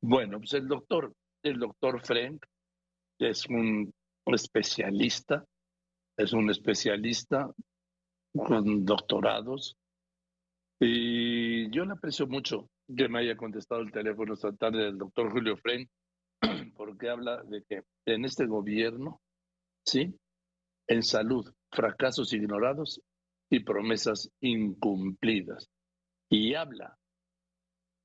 Bueno, pues el doctor, el doctor Frank es un especialista, es un especialista con doctorados y yo le aprecio mucho que me haya contestado el teléfono esta tarde del doctor Julio Frank porque habla de que en este gobierno, ¿sí? En salud, fracasos ignorados y promesas incumplidas. Y habla,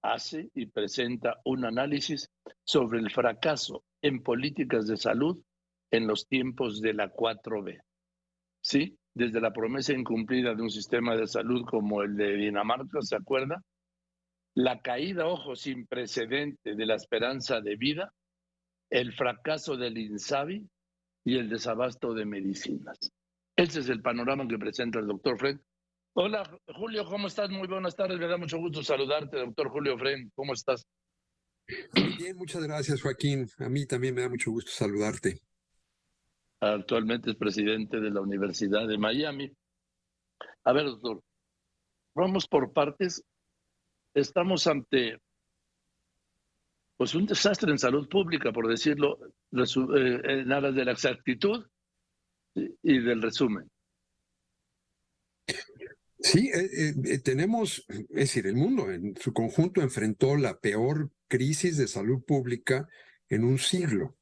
hace y presenta un análisis sobre el fracaso en políticas de salud en los tiempos de la 4B. ¿Sí? Desde la promesa incumplida de un sistema de salud como el de Dinamarca, ¿se acuerda? La caída, ojo, sin precedente de la esperanza de vida, el fracaso del INSABI y el desabasto de medicinas. Ese es el panorama que presenta el doctor Fred. Hola, Julio, ¿cómo estás? Muy buenas tardes. Me da mucho gusto saludarte, doctor Julio Fred. ¿Cómo estás? bien, muchas gracias, Joaquín. A mí también me da mucho gusto saludarte. Actualmente es presidente de la Universidad de Miami. A ver, doctor, vamos por partes. Estamos ante pues un desastre en salud pública, por decirlo eh, en aras de la exactitud y del resumen. Sí, eh, eh, tenemos, es decir, el mundo en su conjunto enfrentó la peor crisis de salud pública en un siglo,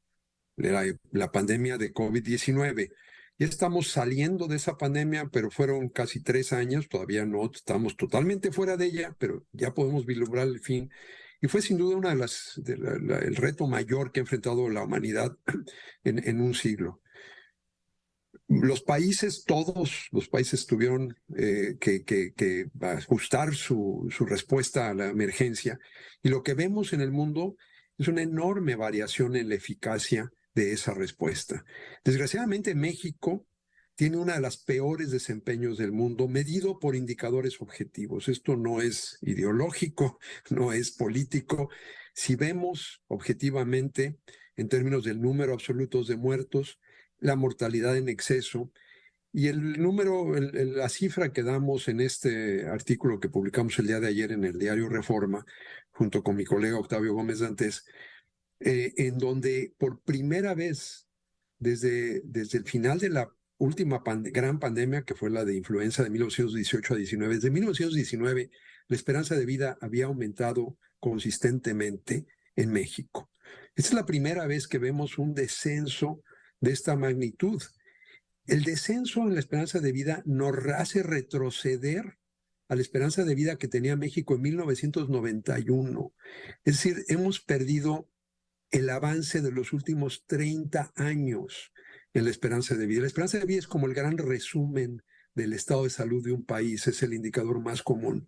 la, la pandemia de COVID-19. Ya estamos saliendo de esa pandemia, pero fueron casi tres años, todavía no estamos totalmente fuera de ella, pero ya podemos vislumbrar el fin. Y fue sin duda una de las, el reto mayor que ha enfrentado la humanidad en un siglo los países, todos los países tuvieron eh, que, ajustar su, su, respuesta a la emergencia. Y lo que vemos en el mundo es una enorme variación en la eficacia de esa respuesta. Desgraciadamente, México tiene una de las peores desempeños del mundo, medido por indicadores objetivos. Esto no es ideológico, no es político. Si vemos objetivamente, en términos del número absoluto de muertos, la mortalidad en exceso. Y el número, la cifra que damos en este artículo que publicamos el día de ayer en el diario Reforma, junto con mi colega Octavio Gómez Dantes, eh, en donde por primera vez desde, desde el final de la última gran pandemia, que fue la de influenza de 1918 a 19, desde 1919 la esperanza de vida había aumentado consistentemente en México. Esta es la primera vez que vemos un descenso de esta magnitud. El descenso en la esperanza de vida nos hace retroceder a la esperanza de vida que tenía México en 1991. Es decir, hemos perdido el avance de los últimos 30 años en la esperanza de vida. La esperanza de vida es como el gran resumen del estado de salud de un país, es el indicador más común.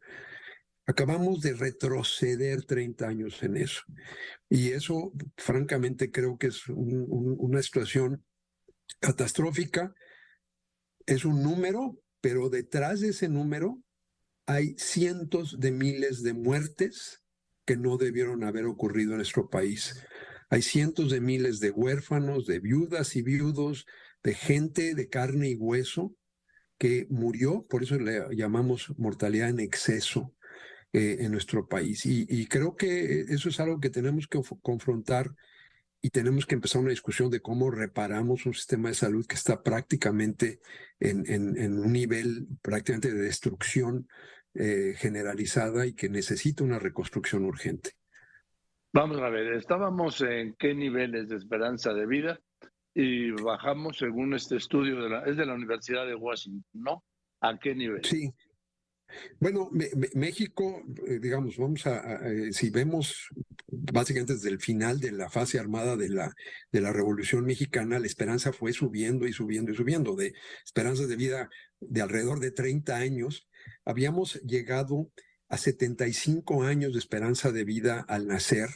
Acabamos de retroceder 30 años en eso. Y eso, francamente, creo que es una situación catastrófica. Es un número, pero detrás de ese número hay cientos de miles de muertes que no debieron haber ocurrido en nuestro país. Hay cientos de miles de huérfanos, de viudas y viudos, de gente de carne y hueso que murió, por eso le llamamos mortalidad en exceso, eh, en nuestro país. Y, creo que eso es algo que tenemos que confrontar y tenemos que empezar una discusión de cómo reparamos un sistema de salud que está prácticamente en, en, un nivel prácticamente de destrucción eh, generalizada y que necesita una reconstrucción urgente. Vamos a ver, estábamos en qué niveles de esperanza de vida y bajamos según este estudio de la, es de la Universidad de Washington, ¿no? ¿A qué nivel? Sí, bueno, México, eh, digamos, vamos a, eh, si vemos básicamente desde el final de la fase armada de la, de la Revolución Mexicana, la esperanza fue subiendo y subiendo y subiendo, de esperanzas de vida de alrededor de 30 años, habíamos llegado a 75 años de esperanza de vida al nacer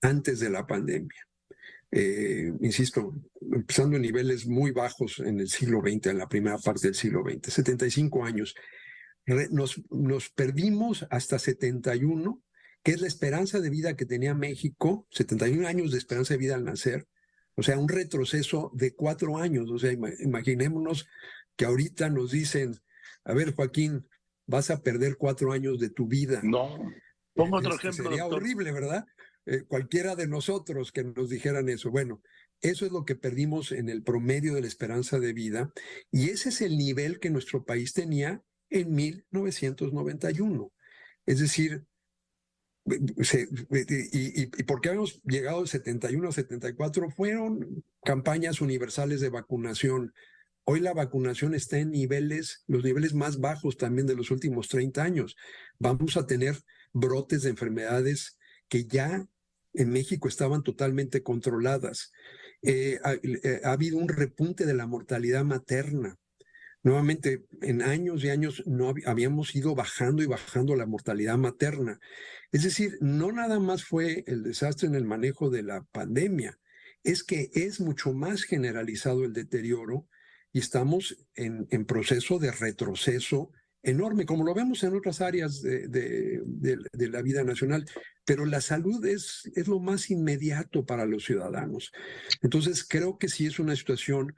antes de la pandemia. Eh, insisto, empezando en niveles muy bajos en el siglo XX, en la primera parte del siglo XX, 75 años nos, nos perdimos hasta 71, que es la esperanza de vida que tenía México, 71 años de esperanza de vida al nacer, o sea, un retroceso de cuatro años. O sea, imaginémonos que ahorita nos dicen, a ver, Joaquín, vas a perder cuatro años de tu vida. No. Pongo otro este, ejemplo. Sería horrible, ¿verdad? eh, cualquiera de nosotros que nos dijeran eso. Bueno, eso es lo que perdimos en el promedio de la esperanza de vida y ese es el nivel que nuestro país tenía en 1991. Es decir, y, y, por qué habíamos llegado de 71 a 74 fueron campañas universales de vacunación. Hoy la vacunación está en niveles, los niveles más bajos también de los últimos 30 años. Vamos a tener brotes de enfermedades que ya en México estaban totalmente controladas. Eh, eh, ha, habido un repunte de la mortalidad materna. Nuevamente, en años y años no habíamos ido bajando y bajando la mortalidad materna. Es decir, no nada más fue el desastre en el manejo de la pandemia, es que es mucho más generalizado el deterioro y estamos en, en proceso de retroceso enorme, como lo vemos en otras áreas de, de, la vida nacional, pero la salud es, es lo más inmediato para los ciudadanos. Entonces, creo que sí es una situación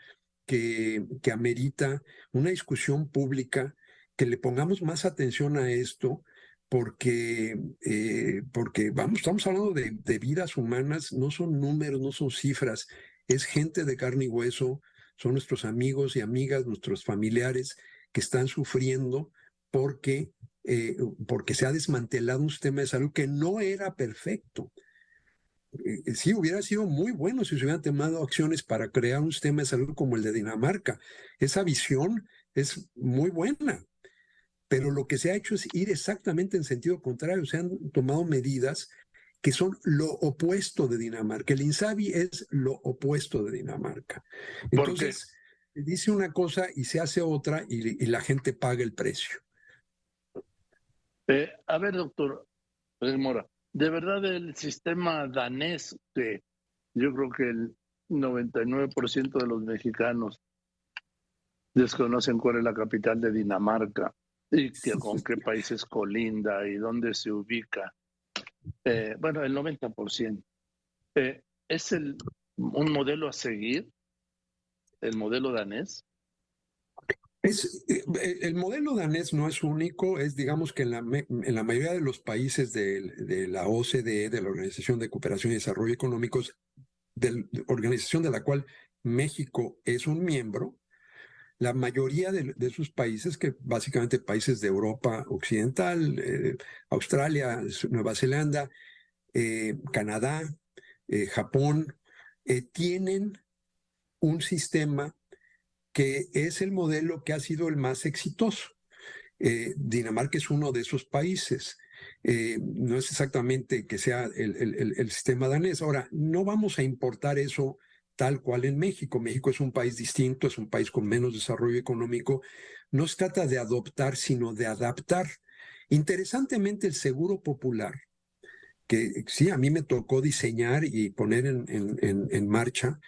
que, amerita una discusión pública, que le pongamos más atención a esto, porque, eh, porque vamos, estamos hablando de, de vidas humanas, no son números, no son cifras, es gente de carne y hueso, son nuestros amigos y amigas, nuestros familiares que están sufriendo porque, eh, porque se ha desmantelado un sistema de salud que no era perfecto. Eh, sí, hubiera sido muy bueno si se hubieran tomado acciones para crear un sistema de salud como el de Dinamarca. Esa visión es muy buena, pero lo que se ha hecho es ir exactamente en sentido contrario. Se han tomado medidas que son lo opuesto de Dinamarca. El INSABI es lo opuesto de Dinamarca. Entonces, dice una cosa y se hace otra y la gente paga el precio. Eh, a ver, doctor Mora, de verdad el sistema danés, que yo creo que el 99% de los mexicanos desconocen cuál es la capital de Dinamarca y con qué países colinda y dónde se ubica. Eh, bueno, el 90%. Eh, ¿Es el, un modelo a seguir, el modelo danés? Es, eh, eh, el modelo danés no es único, es digamos que en la, mayoría de los países de, la OCDE, de la Organización de Cooperación y Desarrollo Económicos, de la organización de la cual México es un miembro, la mayoría de, sus países, que básicamente países de Europa Occidental, eh, Australia, Nueva Zelanda, Canadá, Japón, tienen un sistema que es el modelo que ha sido el más exitoso. Eh, Dinamarca es uno de esos países. Eh, no es exactamente que sea el, el, sistema danés. Ahora, no vamos a importar eso tal cual en México. México es un país distinto, es un país con menos desarrollo económico. No se trata de adoptar, sino de adaptar. Interesantemente, el seguro popular, que sí, a mí me tocó diseñar y poner en, en, en marcha,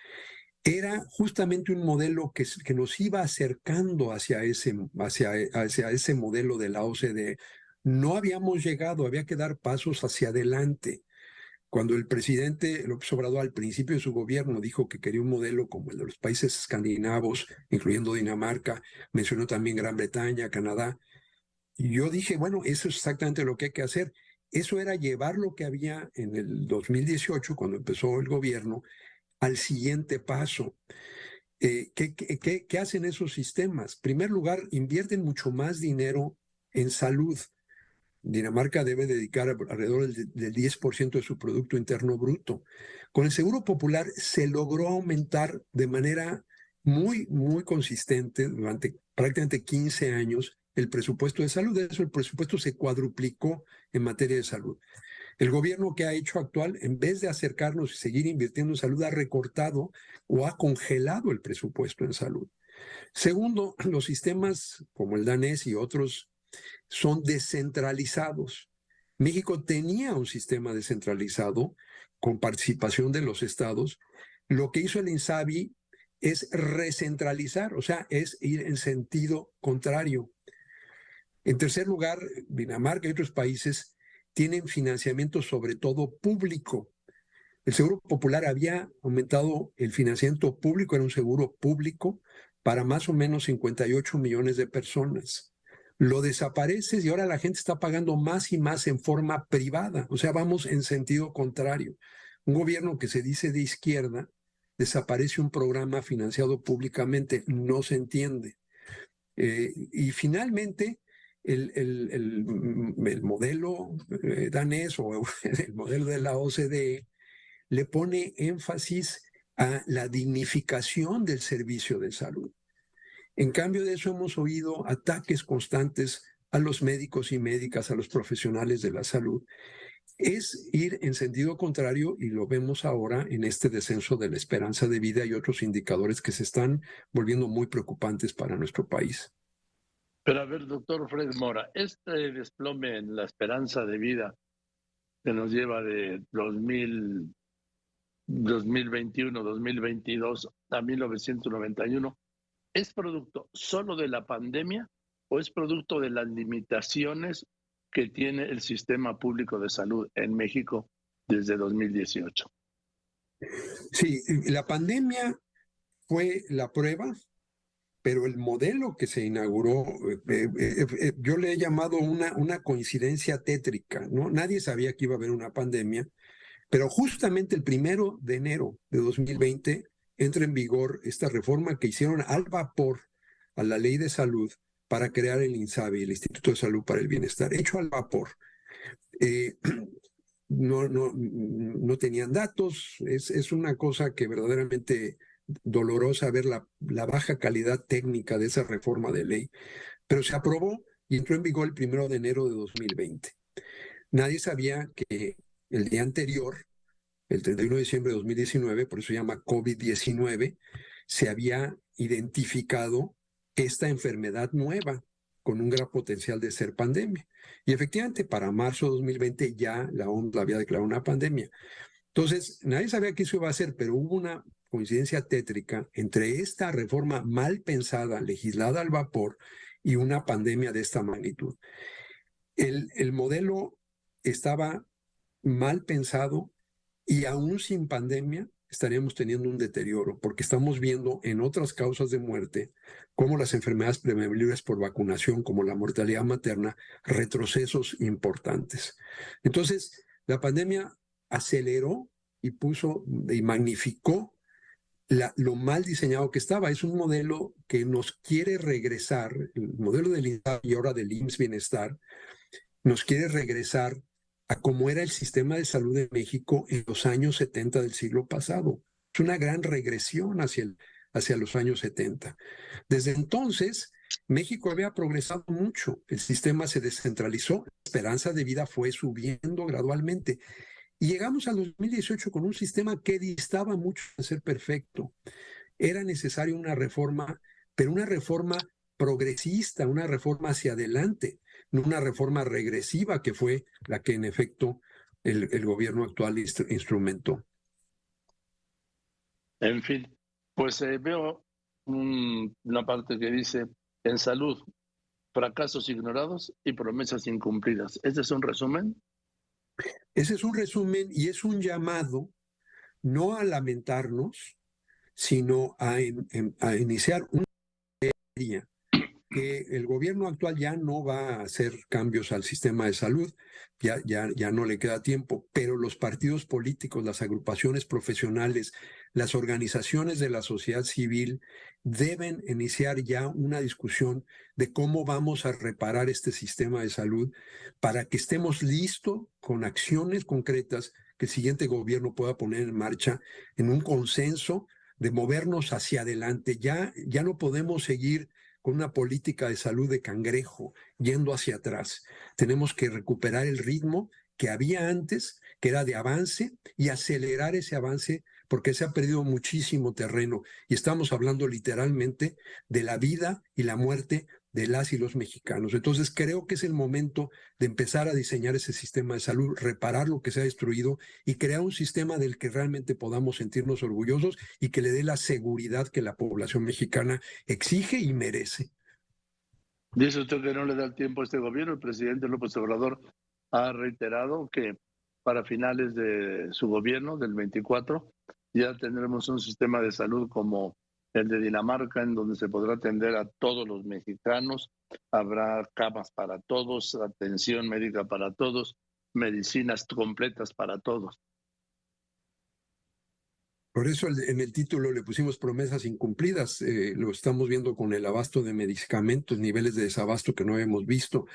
era justamente un modelo que, nos iba acercando hacia ese, hacia, hacia ese modelo de la OCDE. No habíamos llegado, había que dar pasos hacia adelante. Cuando el presidente López Obrador al principio de su gobierno dijo que quería un modelo como el de los países escandinavos, incluyendo Dinamarca, mencionó también Gran Bretaña, Canadá, yo dije, bueno, eso es exactamente lo que hay que hacer. Eso era llevar lo que había en el 2018, cuando empezó el gobierno, al siguiente paso. Eh, ¿qué, hacen esos sistemas? En primer lugar, invierten mucho más dinero en salud. Dinamarca debe dedicar alrededor del, del 10% de su Producto Interno Bruto. Con el Seguro Popular se logró aumentar de manera muy, muy consistente durante prácticamente 15 años el presupuesto de salud. De eso el presupuesto se cuadruplicó en materia de salud. El gobierno que ha hecho actual, en vez de acercarnos y seguir invirtiendo en salud, ha recortado o ha congelado el presupuesto en salud. Segundo, los sistemas como el danés y otros son descentralizados. México tenía un sistema descentralizado con participación de los estados. Lo que hizo el INSABI es recentralizar, o sea, es ir en sentido contrario. En tercer lugar, Dinamarca y otros países tienen financiamiento sobre todo público. El Seguro Popular había aumentado el financiamiento público, era un seguro público para más o menos 58 millones de personas. lo desapareces y ahora la gente está pagando más y más en forma privada. O sea, vamos en sentido contrario. Un gobierno que se dice de izquierda desaparece un programa financiado públicamente, no se entiende. Eh, y finalmente, el, el, modelo eh, danés o el modelo de la OCDE le pone énfasis a la dignificación del servicio de salud. En cambio de eso hemos oído ataques constantes a los médicos y médicas, a los profesionales de la salud. Es ir en sentido contrario y lo vemos ahora en este descenso de la esperanza de vida y otros indicadores que se están volviendo muy preocupantes para nuestro país. Pero a ver, doctor Fred Mora, este desplome en la esperanza de vida que nos lleva de 2000, 2021, 2022 a 1991, ¿es producto solo de la pandemia o es producto de las limitaciones que tiene el sistema público de salud en México desde 2018? Sí, la pandemia fue la prueba, pero el modelo que se inauguró, eh, eh, eh, yo le he llamado una, una coincidencia tétrica, ¿no? Nadie sabía que iba a haber una pandemia, pero justamente el primero de enero de 2020 entra en vigor esta reforma que hicieron al vapor a la ley de salud para crear el INSABI, el Instituto de Salud para el Bienestar, hecho al vapor. No, no, no tenían datos, es, es una cosa que verdaderamente dolorosa ver la, la baja calidad técnica de esa reforma de ley, pero se aprobó y entró en vigor el primero de enero de 2020. Nadie sabía que el día anterior, el 31 de diciembre de 2019, por eso se llama COVID-19, se había identificado esta enfermedad nueva con un gran potencial de ser pandemia. Y efectivamente, para marzo de 2020 ya la OMS había declarado una pandemia. Entonces, nadie sabía qué eso iba a ser, pero hubo una coincidencia tétrica entre esta reforma mal pensada, legislada al vapor, y una pandemia de esta magnitud. El, el modelo estaba mal pensado y aún sin pandemia estaríamos teniendo un deterioro, porque estamos viendo en otras causas de muerte cómo las enfermedades prevenibles por vacunación, como la mortalidad materna, retrocesos importantes. Entonces, la pandemia aceleró y puso y magnificó lo mal diseñado que estaba. Es un modelo que nos quiere regresar, el modelo del INSA y ahora del IMSS Bienestar, nos quiere regresar a cómo era el sistema de salud de México en los años 70 del siglo pasado. Es una gran regresión hacia, hacia los años 70. Desde entonces, México había progresado mucho, el sistema se descentralizó, la esperanza de vida fue subiendo gradualmente. Y llegamos al 2018 con un sistema que distaba mucho de ser perfecto. Era necesaria una reforma, pero una reforma progresista, una reforma hacia adelante una reforma regresiva que fue la que en efecto el, gobierno actual instrumentó. En fin, pues eh, veo una parte que dice, en salud, fracasos ignorados y promesas incumplidas. ¿Ese es un resumen? Ese es un resumen y es un llamado no a lamentarnos, sino a, iniciar una serie que el gobierno actual ya no va a hacer cambios al sistema de salud, ya, ya, ya no le queda tiempo, pero los partidos políticos, las agrupaciones profesionales, las organizaciones de la sociedad civil deben iniciar ya una discusión de cómo vamos a reparar este sistema de salud para que estemos listos con acciones concretas que el siguiente gobierno pueda poner en marcha en un consenso de movernos hacia adelante. Ya, ya no podemos seguir con una política de salud de cangrejo yendo hacia atrás. Tenemos que recuperar el ritmo que había antes, que era de avance, y acelerar ese avance porque se ha perdido muchísimo terreno. Y estamos hablando literalmente de la vida y la muerte de las y los mexicanos. Entonces creo que es el momento de empezar a diseñar ese sistema de salud, reparar lo que se ha destruido y crear un sistema del que realmente podamos sentirnos orgullosos y que le dé la seguridad que la población mexicana exige y merece. Dice usted que no le da el tiempo a este gobierno. El presidente López Obrador ha reiterado que para finales de su gobierno, del 24, ya tendremos un sistema de salud como el de Dinamarca, en donde se podrá atender a todos los mexicanos. Habrá camas para todos, atención médica para todos, medicinas completas para todos. Por eso en el título le pusimos promesas incumplidas. Eh, lo estamos viendo con el abasto de medicamentos, niveles de desabasto que no habíamos visto.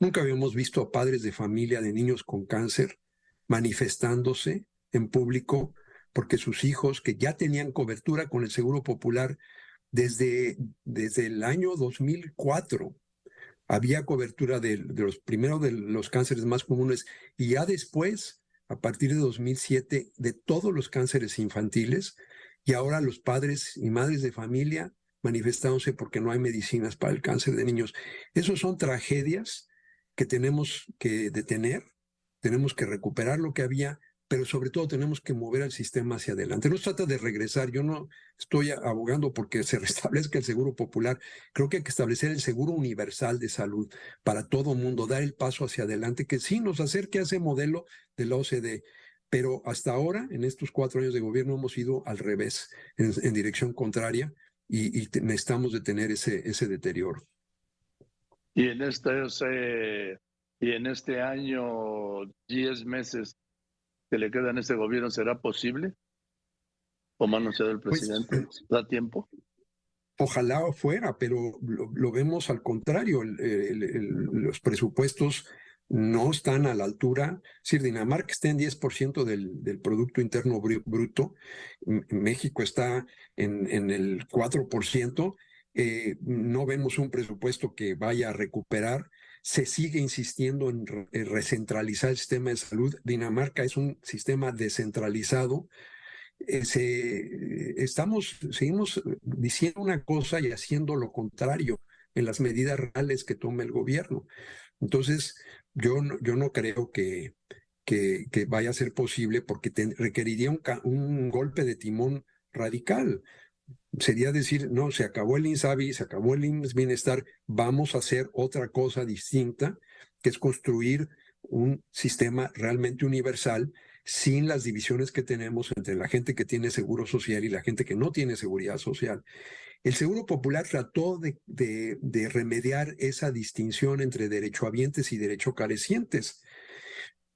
Nunca habíamos visto a padres de familia de niños con cáncer manifestándose en público porque sus hijos, que ya tenían cobertura con el Seguro Popular desde, desde el año 2004, había cobertura de, de los primeros de los cánceres más comunes y ya después a partir de 2007 de todos los cánceres infantiles y ahora los padres y madres de familia manifestándose porque no hay medicinas para el cáncer de niños. Esas son tragedias que tenemos que detener, tenemos que recuperar lo que había, pero sobre todo tenemos que mover al sistema hacia adelante. No se trata de regresar, yo no estoy abogando porque se restablezca el seguro popular, creo que hay que establecer el seguro universal de salud para todo mundo, dar el paso hacia adelante, que sí nos acerque a ese modelo de la OCDE. Pero hasta ahora, en estos cuatro años de gobierno, hemos ido al revés, en, dirección contraria, y, necesitamos detener ese, ese deterioro. Y en este, y en este año, diez meses, que le queda en este gobierno será posible? ¿O sea del pues, presidente? ¿Da tiempo? Ojalá fuera, pero lo, vemos al contrario. los presupuestos no están a la altura. Es decir, Dinamarca está en 10% del, del Producto Interno Bruto, México está en, en el 4%. Eh, no vemos un presupuesto que vaya a recuperar se sigue insistiendo en, recentralizar el sistema de salud. Dinamarca es un sistema descentralizado. Eh, estamos, seguimos diciendo una cosa y haciendo lo contrario en las medidas reales que toma el gobierno. Entonces, yo no, yo no creo que, que, vaya a ser posible porque requeriría un, un golpe de timón radical sería decir, no, se acabó el INSABI, se acabó el INS Bienestar, vamos a hacer otra cosa distinta, que es construir un sistema realmente universal sin las divisiones que tenemos entre la gente que tiene seguro social y la gente que no tiene seguridad social. El Seguro Popular trató de, de remediar esa distinción entre derechohabientes y derecho carecientes.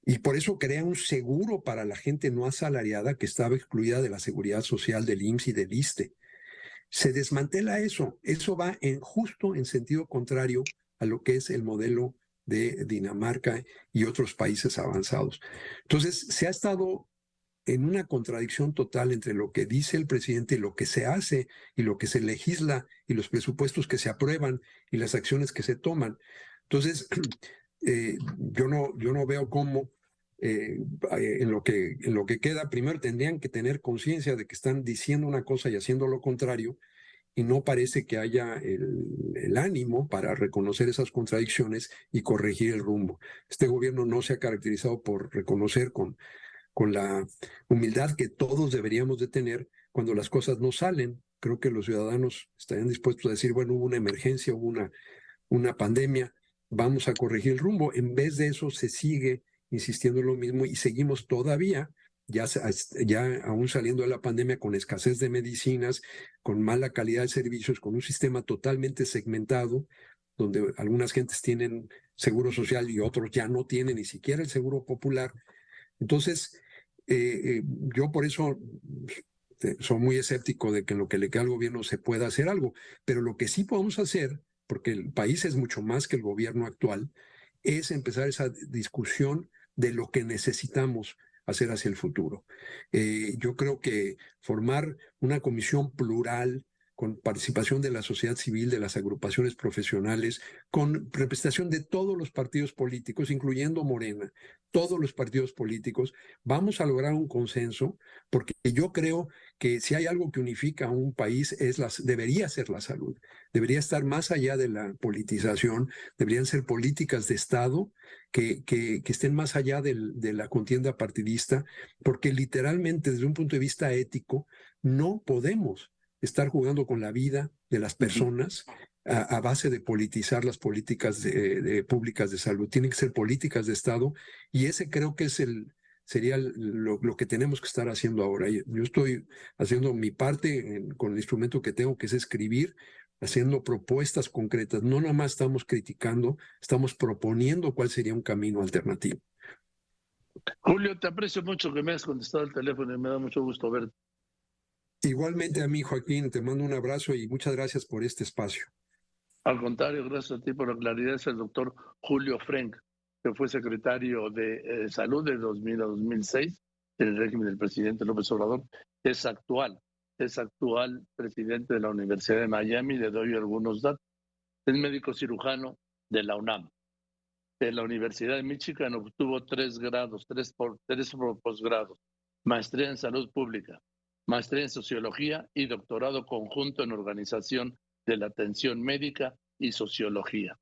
Y por eso crea un seguro para la gente no asalariada que estaba excluida de la seguridad social del IMSS y del ISTE se desmantela eso. Eso va en justo en sentido contrario a lo que es el modelo de Dinamarca y otros países avanzados. Entonces, se ha estado en una contradicción total entre lo que dice el presidente y lo que se hace y lo que se legisla y los presupuestos que se aprueban y las acciones que se toman. Entonces, eh, yo, no, yo no veo cómo eh, en, lo que, en lo que queda, primero tendrían que tener conciencia de que están diciendo una cosa y haciendo lo contrario, y no parece que haya el, ánimo para reconocer esas contradicciones y corregir el rumbo. Este gobierno no se ha caracterizado por reconocer con, con la humildad que todos deberíamos de tener cuando las cosas no salen. Creo que los ciudadanos estarían dispuestos a decir, bueno, hubo una emergencia, hubo una, una pandemia, vamos a corregir el rumbo. En vez de eso se sigue insistiendo en lo mismo y seguimos todavía, ya, ya aún saliendo de la pandemia con escasez de medicinas, con mala calidad de servicios, con un sistema totalmente segmentado, donde algunas gentes tienen seguro social y otros ya no tienen ni siquiera el seguro popular. Entonces, eh, eh, yo por eso eh, soy muy escéptico de que en lo que le queda al gobierno se pueda hacer algo, pero lo que sí podemos hacer, porque el país es mucho más que el gobierno actual, es empezar esa discusión de lo que necesitamos hacer hacia el futuro. Eh, yo creo que formar una comisión plural con participación de la sociedad civil, de las agrupaciones profesionales, con representación de todos los partidos políticos, incluyendo Morena, todos los partidos políticos, vamos a lograr un consenso, porque yo creo que si hay algo que unifica a un país, es las, debería ser la salud, debería estar más allá de la politización, deberían ser políticas de Estado que, que, estén más allá de la contienda partidista, porque literalmente desde un punto de vista ético, no podemos estar jugando con la vida de las personas a, base de politizar las políticas de, públicas de salud. Tienen que ser políticas de Estado y ese creo que es el, sería lo, que tenemos que estar haciendo ahora. Yo estoy haciendo mi parte con el instrumento que tengo, que es escribir, haciendo propuestas concretas. No nomás estamos criticando, estamos proponiendo cuál sería un camino alternativo. Julio, te aprecio mucho que me hayas contestado el teléfono y me da mucho gusto verte. Igualmente a mí, Joaquín, te mando un abrazo y muchas gracias por este espacio. Al contrario, gracias a ti por la claridad. Es el doctor Julio Frank, que fue secretario de eh, Salud de 2000 a 2006 en el régimen del presidente López Obrador. Es actual, es actual presidente de la Universidad de Miami. Le doy algunos datos. Es médico cirujano de la UNAM. De la Universidad de Michigan obtuvo tres grados, tres, por, tres posgrados, maestría en salud pública, maestría en sociología y doctorado conjunto en organización de la atención médica y sociología.